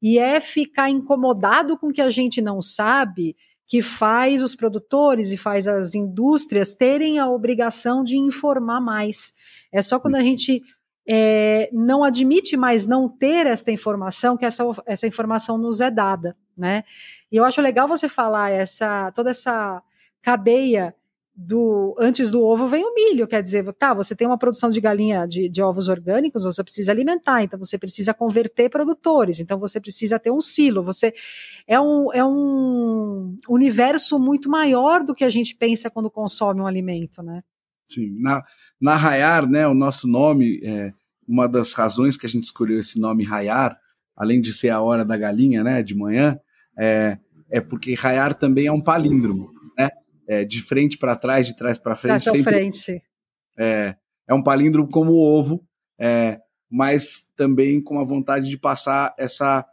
E é ficar incomodado com o que a gente não sabe que faz os produtores e faz as indústrias terem a obrigação de informar mais. É só quando a gente é, não admite mais não ter esta informação, que essa, essa informação nos é dada, né? E eu acho legal você falar essa toda essa cadeia do antes do ovo vem o milho, quer dizer, tá, você tem uma produção de galinha de, de, ovos orgânicos, você precisa alimentar, então você precisa converter produtores, então você precisa ter um silo, você é um, é um universo muito maior do que a gente pensa quando consome um alimento, né? Sim, na, na Rayar, né, o nosso nome, é, uma das razões que a gente escolheu esse nome Rayar, além de ser a hora da galinha, né, de manhã, é, é porque Rayar também é um palíndromo, né, é, de frente para trás, de trás para frente. Trás sempre, frente. É, é um palíndromo como o ovo, é, mas também com a vontade de passar essa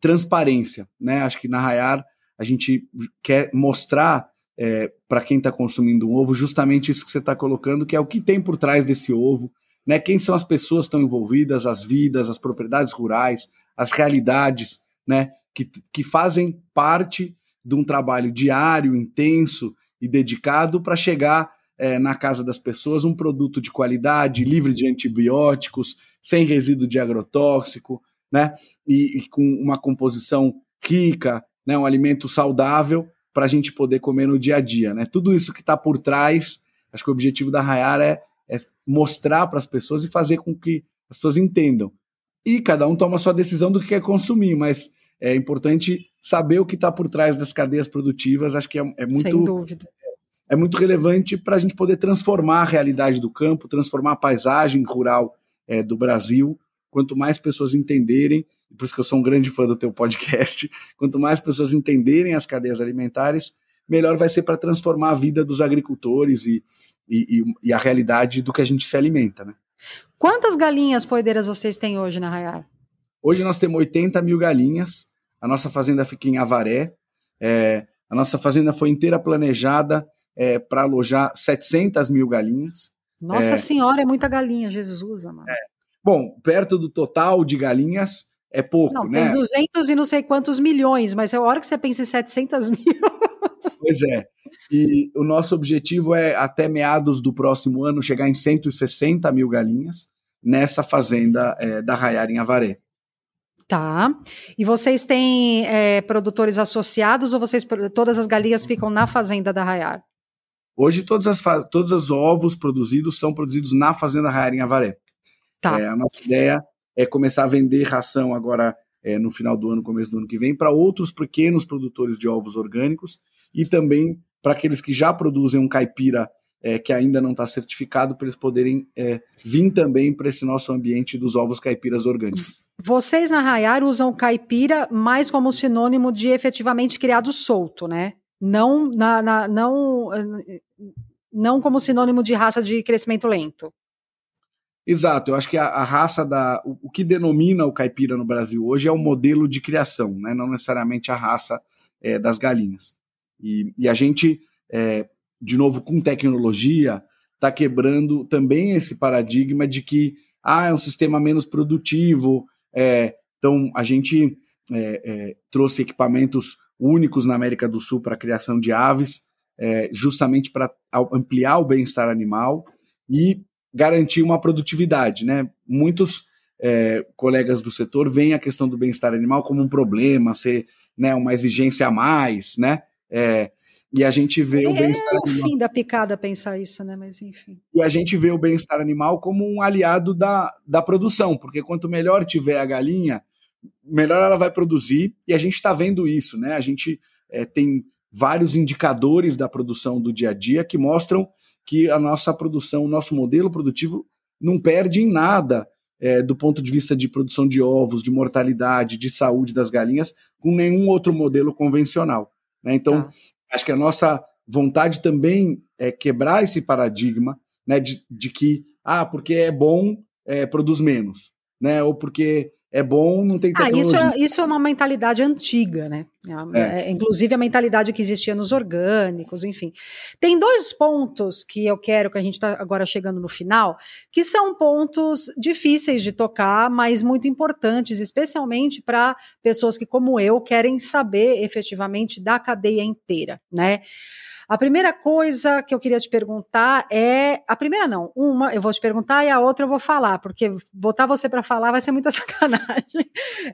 transparência, né, acho que na Rayar a gente quer mostrar é, para quem está consumindo um ovo, justamente isso que você está colocando, que é o que tem por trás desse ovo, né? Quem são as pessoas que estão envolvidas, as vidas, as propriedades rurais, as realidades, né? Que, que fazem parte de um trabalho diário, intenso e dedicado para chegar é, na casa das pessoas um produto de qualidade, livre de antibióticos, sem resíduo de agrotóxico, né? E, e com uma composição rica, né? Um alimento saudável para a gente poder comer no dia a dia, né? Tudo isso que está por trás, acho que o objetivo da Rayar é, é mostrar para as pessoas e fazer com que as pessoas entendam. E cada um toma a sua decisão do que quer consumir, mas é importante saber o que está por trás das cadeias produtivas. Acho que é, é muito. Sem dúvida. É muito relevante para a gente poder transformar a realidade do campo, transformar a paisagem rural é, do Brasil. Quanto mais pessoas entenderem por isso que eu sou um grande fã do teu podcast. [LAUGHS] Quanto mais pessoas entenderem as cadeias alimentares, melhor vai ser para transformar a vida dos agricultores e, e, e, a realidade do que a gente se alimenta, né? Quantas galinhas poedeiras vocês têm hoje na Raiar? Hoje nós temos 80 mil galinhas. A nossa fazenda fica em Avaré. É, a nossa fazenda foi inteira planejada é, para alojar 700 mil galinhas. Nossa é, Senhora, é muita galinha, Jesus amado. É. Bom, perto do total de galinhas, é pouco, não, né? Tem 200 e não sei quantos milhões, mas a hora que você pensa em 700 mil. [LAUGHS] Pois é. E o nosso objetivo é, até meados do próximo ano, chegar em 160 mil galinhas nessa fazenda é, da Rayar em Avaré. Tá. E vocês têm é, produtores associados ou vocês todas as galinhas ficam na fazenda da Rayar? Hoje todas as todos os ovos produzidos são produzidos na fazenda Rayar em Avaré. Tá. É, a nossa ideia é começar a vender ração agora é, no final do ano, começo do ano que vem, para outros pequenos produtores de ovos orgânicos e também para aqueles que já produzem um caipira é, que ainda não está certificado, para eles poderem é, vir também para esse nosso ambiente dos ovos caipiras orgânicos. Vocês na Rayar usam caipira mais como sinônimo de efetivamente criado solto, né? Não, na, na, não, não como sinônimo de raça de crescimento lento. Exato, eu acho que a, a raça da. O, o, que denomina o caipira no Brasil hoje é o modelo de criação, né? não necessariamente a raça é, das galinhas. E, e, a gente, é, de novo, com tecnologia, está quebrando também esse paradigma de que ah, é um sistema menos produtivo. É, então, a gente trouxe equipamentos únicos na América do Sul para a criação de aves, justamente para ampliar o bem-estar animal e garantir uma produtividade. Né? Muitos é, colegas do setor veem a questão do bem-estar animal como um problema, ser né, uma exigência a mais, né? É, e a gente vê é, o bem-estar é o fim da picada pensar isso, né? Mas enfim. E a gente vê o bem-estar animal como um aliado da, da produção, porque quanto melhor tiver a galinha, melhor ela vai produzir, e a gente está vendo isso, né? A gente é, tem vários indicadores da produção do dia a dia que mostram que a nossa produção, o nosso modelo produtivo não perde em nada é, do ponto de vista de produção de ovos, de mortalidade, de saúde das galinhas, com nenhum outro modelo convencional. Né? Então, tá. acho que a nossa vontade também é quebrar esse paradigma né, de, de que, ah, porque é bom, é, produz menos, né? ou porque é bom, não tem tecnologia. Ah, isso é, isso é uma mentalidade antiga, né? É. é. É, inclusive a mentalidade que existia nos orgânicos, enfim. Tem dois pontos que eu quero, que a gente está agora chegando no final, que são pontos difíceis de tocar, mas muito importantes, especialmente para pessoas que, como eu, querem saber efetivamente da cadeia inteira, né? A primeira coisa que eu queria te perguntar é. A primeira não, uma eu vou te perguntar e a outra eu vou falar, porque botar você para falar vai ser muita [LAUGHS] sacanagem.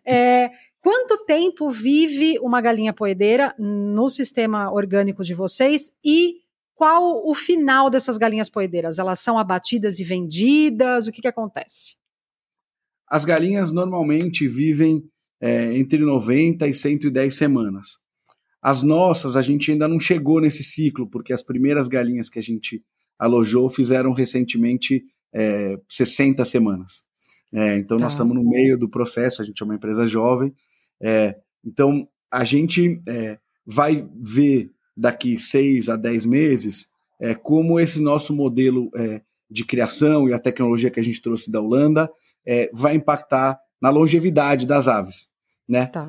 É, quanto tempo vive uma galinha poedeira no sistema orgânico de vocês e qual o final dessas galinhas poedeiras? Elas são abatidas e vendidas? O que, que acontece? As galinhas normalmente vivem é, entre 90 e 110 semanas. As nossas, a gente ainda não chegou nesse ciclo, porque as primeiras galinhas que a gente alojou fizeram recentemente é, 60 semanas. É, então, nós ah. estamos no meio do processo, a gente é uma empresa jovem. É, então, a gente é, vai ver daqui seis a dez meses é, como esse nosso modelo é, de criação e a tecnologia que a gente trouxe da Holanda vai impactar na longevidade das aves. Né? Tá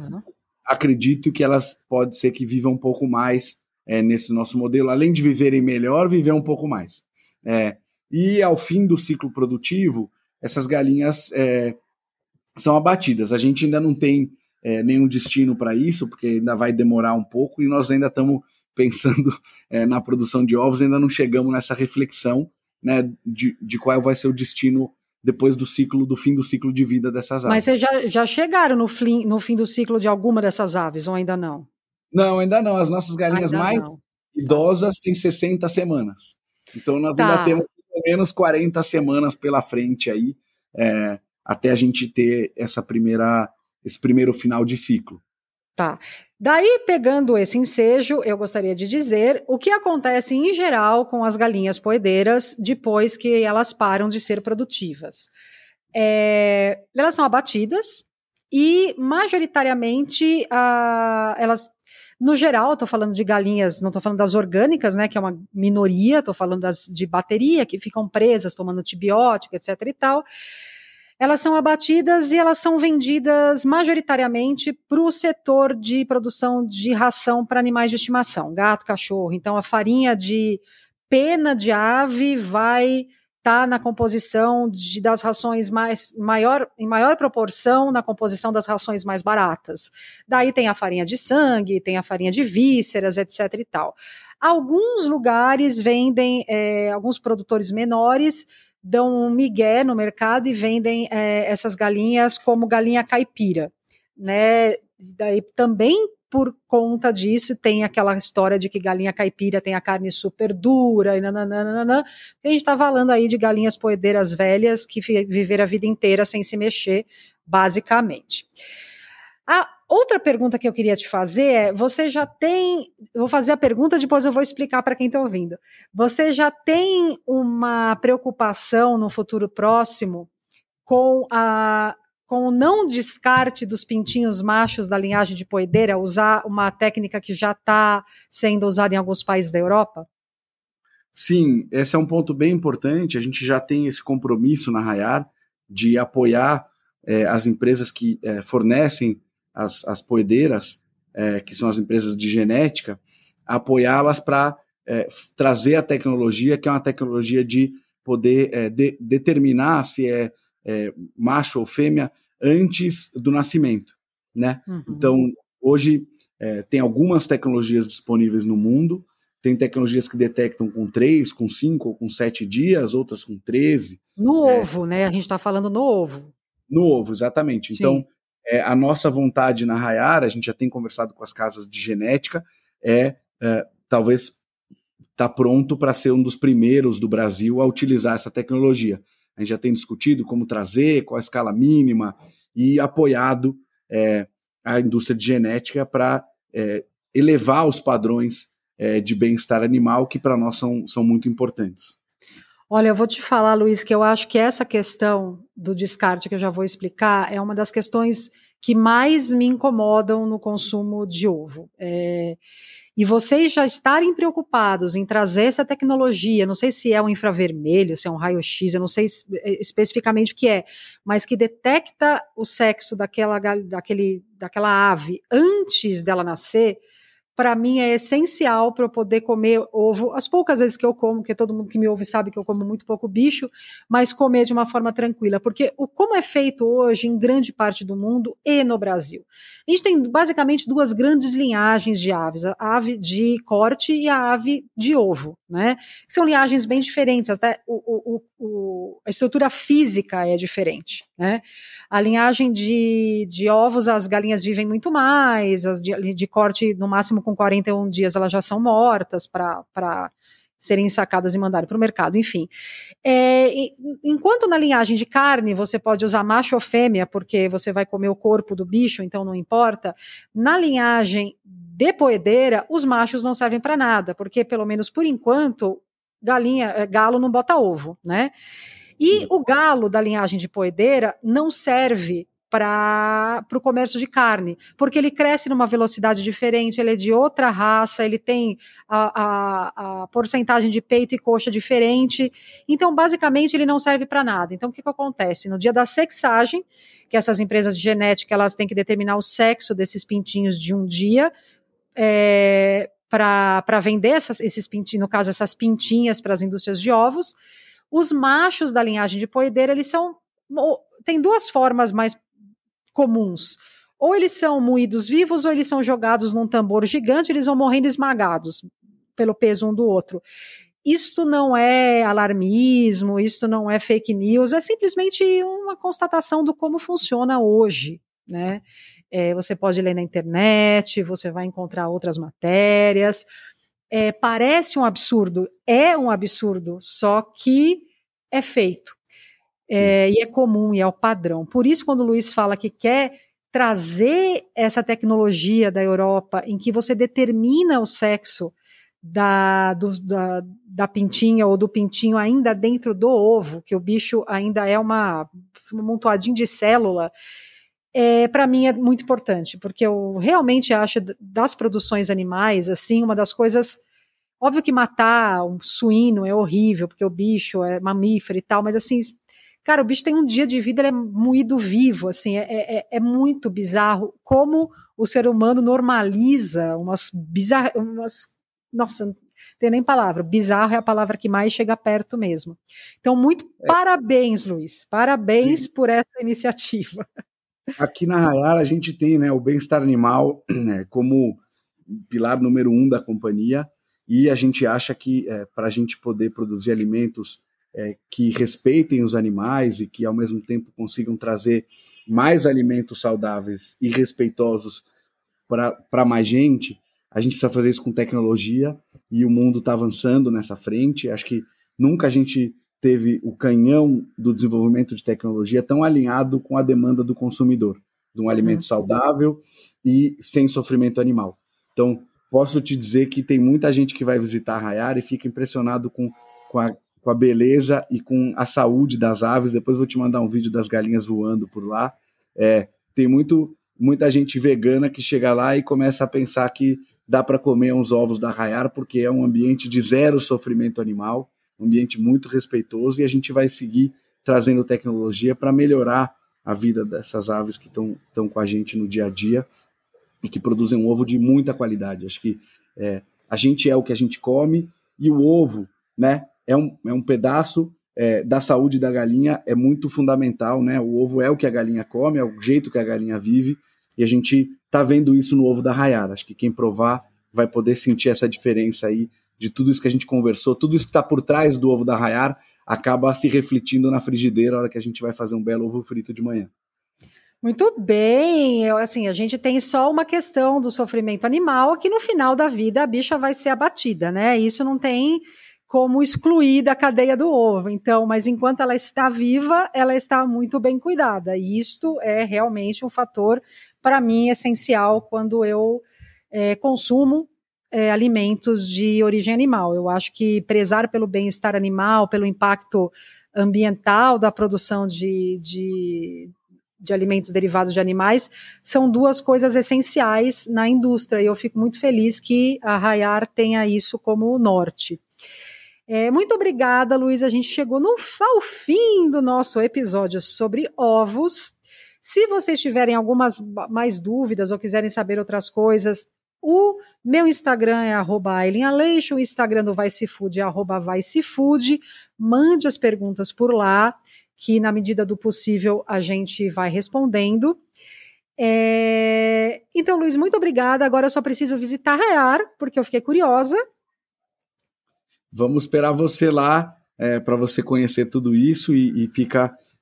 acredito que elas pode ser que vivam um pouco mais é, nesse nosso modelo, além de viverem melhor, viver um pouco mais. É, e ao fim do ciclo produtivo, essas galinhas é, são abatidas. A gente ainda não tem é, nenhum destino para isso, porque ainda vai demorar um pouco e nós ainda estamos pensando [LAUGHS] é, na produção de ovos, ainda não chegamos nessa reflexão né, de, de qual vai ser o destino depois do ciclo, do fim do ciclo de vida dessas aves. Mas vocês já, já chegaram no fim, no fim do ciclo de alguma dessas aves, ou ainda não? Não, ainda não. As nossas galinhas ainda mais não. idosas têm 60 semanas. Então nós tá. ainda temos pelo menos 40 semanas pela frente aí, é, até a gente ter essa primeira, esse primeiro final de ciclo. Tá. Daí, pegando esse ensejo, eu gostaria de dizer o que acontece em geral com as galinhas poedeiras depois que elas param de ser produtivas. É, elas são abatidas e, majoritariamente, uh, elas no geral, estou falando de galinhas, não estou falando das orgânicas, né, que é uma minoria, estou falando das de bateria, que ficam presas tomando antibiótico, etc e tal elas são abatidas e elas são vendidas majoritariamente para o setor de produção de ração para animais de estimação, gato, cachorro. Então, a farinha de pena de ave vai estar tá na composição de, das rações mais maior, em maior proporção na composição das rações mais baratas. Daí tem a farinha de sangue, tem a farinha de vísceras, etc. e tal. Alguns lugares vendem, é, alguns produtores menores dão um migué no mercado e vendem é, essas galinhas como galinha caipira, né? Daí também por conta disso tem aquela história de que galinha caipira tem a carne super dura e nananana. A gente está falando aí de galinhas poedeiras velhas que viveram a vida inteira sem se mexer, basicamente. A outra pergunta que eu queria te fazer é: você já tem. Vou fazer a pergunta, depois eu vou explicar para quem está ouvindo. Você já tem uma preocupação no futuro próximo com a com o não descarte dos pintinhos machos da linhagem de poedeira, usar uma técnica que já está sendo usada em alguns países da Europa? Sim, esse é um ponto bem importante. A gente já tem esse compromisso na Rayar de apoiar é, as empresas que é, fornecem as, as poedeiras, é, que são as empresas de genética, apoiá-las para é, trazer a tecnologia, que é uma tecnologia de poder é, de, determinar se é, é, macho ou fêmea antes do nascimento, né? Uhum. Então, hoje é, tem algumas tecnologias disponíveis no mundo, tem tecnologias que detectam com 3, com 5 ou com 7 dias, outras com 13. No é, ovo, né? A gente está falando no ovo. No ovo, exatamente. Sim. Então, é, a nossa vontade na Rayara, a gente já tem conversado com as casas de genética, é, é talvez tá pronto para ser um dos primeiros do Brasil a utilizar essa tecnologia. A gente já tem discutido como trazer, qual a escala mínima, e apoiado é, a indústria de genética para é, elevar os padrões é, de bem-estar animal, que para nós são, são muito importantes. Olha, eu vou te falar, Luiz, que eu acho que essa questão do descarte, que eu já vou explicar, é uma das questões que mais me incomodam no consumo de ovo. É, e vocês já estarem preocupados em trazer essa tecnologia, não sei se é um infravermelho, se é um raio-x, eu não sei é, especificamente o que é, mas que detecta o sexo daquela, daquele, daquela ave antes dela nascer, para mim é essencial para eu poder comer ovo. As poucas vezes que eu como, porque todo mundo que me ouve sabe que eu como muito pouco bicho, mas comer de uma forma tranquila, porque o como é feito hoje em grande parte do mundo e no Brasil. A gente tem basicamente duas grandes linhagens de aves, a ave de corte e a ave de ovo, né? São linhagens bem diferentes, até o, o, o, a estrutura física é diferente, né? A linhagem de, de ovos, as galinhas vivem muito mais, as de, de corte no máximo com 41 dias elas já são mortas para serem sacadas e mandadas para o mercado, enfim. É, enquanto na linhagem de carne você pode usar macho ou fêmea, porque você vai comer o corpo do bicho, então não importa, na linhagem de poedeira, os machos não servem para nada, porque pelo menos por enquanto, galinha, é, galo não bota ovo, né? E o galo da linhagem de poedeira não serve para o comércio de carne, porque ele cresce numa velocidade diferente, ele é de outra raça, ele tem a, a, a porcentagem de peito e coxa diferente, então basicamente ele não serve para nada. Então o que, que acontece? No dia da sexagem, que essas empresas de genética elas têm que determinar o sexo desses pintinhos de um dia, é, para vender essas, esses pintinhos, no caso essas pintinhas para as indústrias de ovos, os machos da linhagem de poedeira eles são tem duas formas mais comuns. Ou eles são moídos vivos, ou eles são jogados num tambor gigante, eles vão morrendo esmagados pelo peso um do outro. Isto não é alarmismo, isto não é fake news, é simplesmente uma constatação do como funciona hoje, né? É, você pode ler na internet, você vai encontrar outras matérias. É, parece um absurdo, é um absurdo, só que é feito. É, e é comum e é o padrão. Por isso, quando o Luiz fala que quer trazer essa tecnologia da Europa em que você determina o sexo da, do, da, da pintinha ou do pintinho ainda dentro do ovo, que o bicho ainda é uma, um montoadinho de célula, é, para mim é muito importante, porque eu realmente acho das produções animais, assim, uma das coisas. Óbvio que matar um suíno é horrível, porque o bicho é mamífero e tal, mas assim, Cara, o bicho tem um dia de vida, ele é moído vivo, assim, é, é, é muito bizarro como o ser humano normaliza umas bizarras, umas, nossa, não tem nem palavra, bizarro é a palavra que mais chega perto mesmo. Então, muito é. parabéns, Luiz, parabéns Sim. por essa iniciativa. [LAUGHS] Aqui na Rayara a gente tem né, o bem-estar animal [CLEARS THROAT] né, como pilar número um da companhia e a gente acha que é, para a gente poder produzir alimentos é, que respeitem os animais e que ao mesmo tempo consigam trazer mais alimentos saudáveis e respeitosos para mais gente, a gente precisa fazer isso com tecnologia e o mundo está avançando nessa frente. Acho que nunca a gente teve o canhão do desenvolvimento de tecnologia tão alinhado com a demanda do consumidor, de um alimento uhum. saudável e sem sofrimento animal. Então, posso te dizer que tem muita gente que vai visitar a Rayara e fica impressionado com, com a com a beleza e com a saúde das aves. Depois vou te mandar um vídeo das galinhas voando por lá. É, tem muito, muita gente vegana que chega lá e começa a pensar que dá para comer uns ovos da Rayar porque é um ambiente de zero sofrimento animal, um ambiente muito respeitoso e a gente vai seguir trazendo tecnologia para melhorar a vida dessas aves que estão com a gente no dia a dia e que produzem um ovo de muita qualidade. Acho que é, a gente é o que a gente come E o ovo, né, é um, é um pedaço é, da saúde da galinha, é muito fundamental, né? O ovo é o que a galinha come, é o jeito que a galinha vive, e a gente tá vendo isso no ovo da Rayara. Acho que quem provar vai poder sentir essa diferença aí de tudo isso que a gente conversou, tudo isso que está por trás do ovo da Rayar acaba se refletindo na frigideira na hora que a gente vai fazer um belo ovo frito de manhã. Muito bem, eu, assim, a gente tem só uma questão do sofrimento animal, que no final da vida a bicha vai ser abatida, né? Isso não tem como excluir da cadeia do ovo. Então, mas enquanto ela está viva, ela está muito bem cuidada. E isto é realmente um fator, para mim, essencial quando eu é, consumo é, alimentos de origem animal. Eu acho que prezar pelo bem-estar animal, pelo impacto ambiental da produção de, de, de alimentos derivados de animais, são duas coisas essenciais na indústria. E eu fico muito feliz que a Rayar tenha isso como norte. É, muito obrigada, Luiz. A gente chegou no ao fim do nosso episódio sobre ovos. Se vocês tiverem algumas mais dúvidas ou quiserem saber outras coisas, o meu Instagram é arroba Aleixo, o Instagram do Vai Se Food é arroba Vai Food. Mande as perguntas por lá, que na medida do possível a gente vai respondendo. É... Então, Luiz, muito obrigada. Agora eu só preciso visitar Rayar, porque eu fiquei curiosa. Vamos esperar você lá é, para você conhecer tudo isso e, e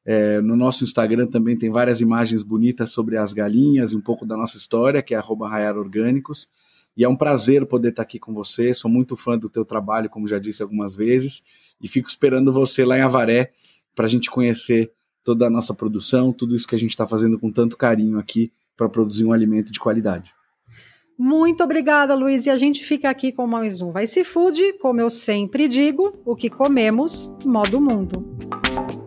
é, no nosso Instagram também tem várias imagens bonitas sobre as galinhas e um pouco da nossa história, que é @raiarorgânicos. E é um prazer poder estar aqui com você. Sou muito fã do teu trabalho, como já disse algumas vezes, e fico esperando você lá em Avaré para a gente conhecer toda a nossa produção, tudo isso que a gente está fazendo com tanto carinho aqui para produzir um alimento de qualidade. Muito obrigada, Luiz. E a gente fica aqui com mais um Vai Se Food. Como eu sempre digo, o que comemos, modo mundo.